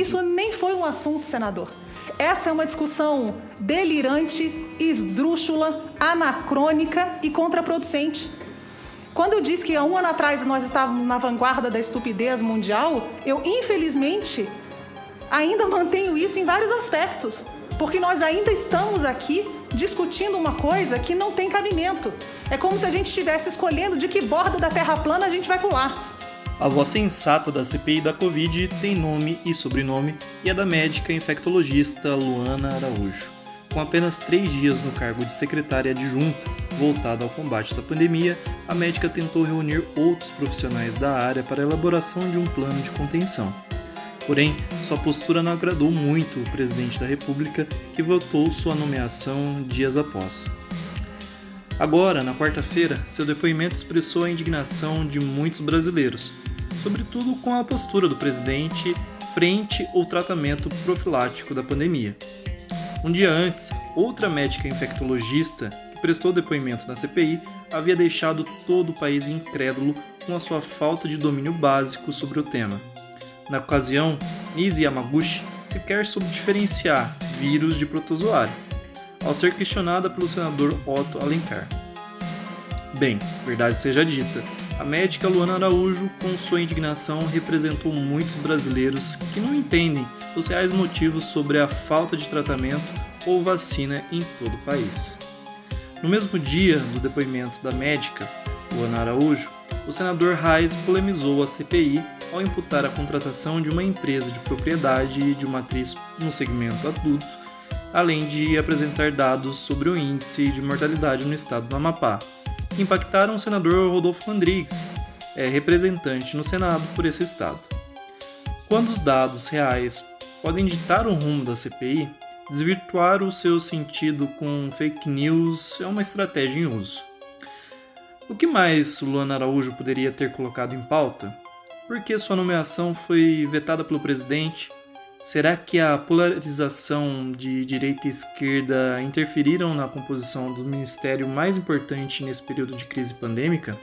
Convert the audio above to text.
isso nem foi um assunto, senador. Essa é uma discussão delirante, esdrúxula, anacrônica e contraproducente. Quando eu disse que há um ano atrás nós estávamos na vanguarda da estupidez mundial, eu infelizmente ainda mantenho isso em vários aspectos, porque nós ainda estamos aqui discutindo uma coisa que não tem cabimento. É como se a gente estivesse escolhendo de que borda da Terra plana a gente vai pular. A voz sensata da CPI da Covid tem nome e sobrenome e é da médica infectologista Luana Araújo. Com apenas três dias no cargo de secretária adjunta voltada ao combate da pandemia, a médica tentou reunir outros profissionais da área para a elaboração de um plano de contenção. Porém, sua postura não agradou muito o presidente da República, que votou sua nomeação dias após. Agora, na quarta-feira, seu depoimento expressou a indignação de muitos brasileiros, sobretudo com a postura do presidente frente ao tratamento profilático da pandemia. Um dia antes, outra médica infectologista que prestou depoimento na CPI havia deixado todo o país incrédulo com a sua falta de domínio básico sobre o tema. Na ocasião, Nise Yamaguchi sequer soube diferenciar vírus de protozoário, ao ser questionada pelo senador Otto Alencar. Bem, verdade seja dita, a médica Luana Araújo, com sua indignação, representou muitos brasileiros que não entendem os reais motivos sobre a falta de tratamento ou vacina em todo o país. No mesmo dia do depoimento da médica Luana Araújo, o senador Reis polemizou a CPI ao imputar a contratação de uma empresa de propriedade de uma atriz no segmento adulto, além de apresentar dados sobre o índice de mortalidade no estado do Amapá, impactaram o senador Rodolfo Rodrigues, é, representante no Senado por esse estado. Quando os dados reais podem ditar o rumo da CPI, desvirtuar o seu sentido com fake news é uma estratégia em uso. O que mais Luana Araújo poderia ter colocado em pauta? Por que sua nomeação foi vetada pelo presidente? Será que a polarização de direita e esquerda interferiram na composição do ministério mais importante nesse período de crise pandêmica?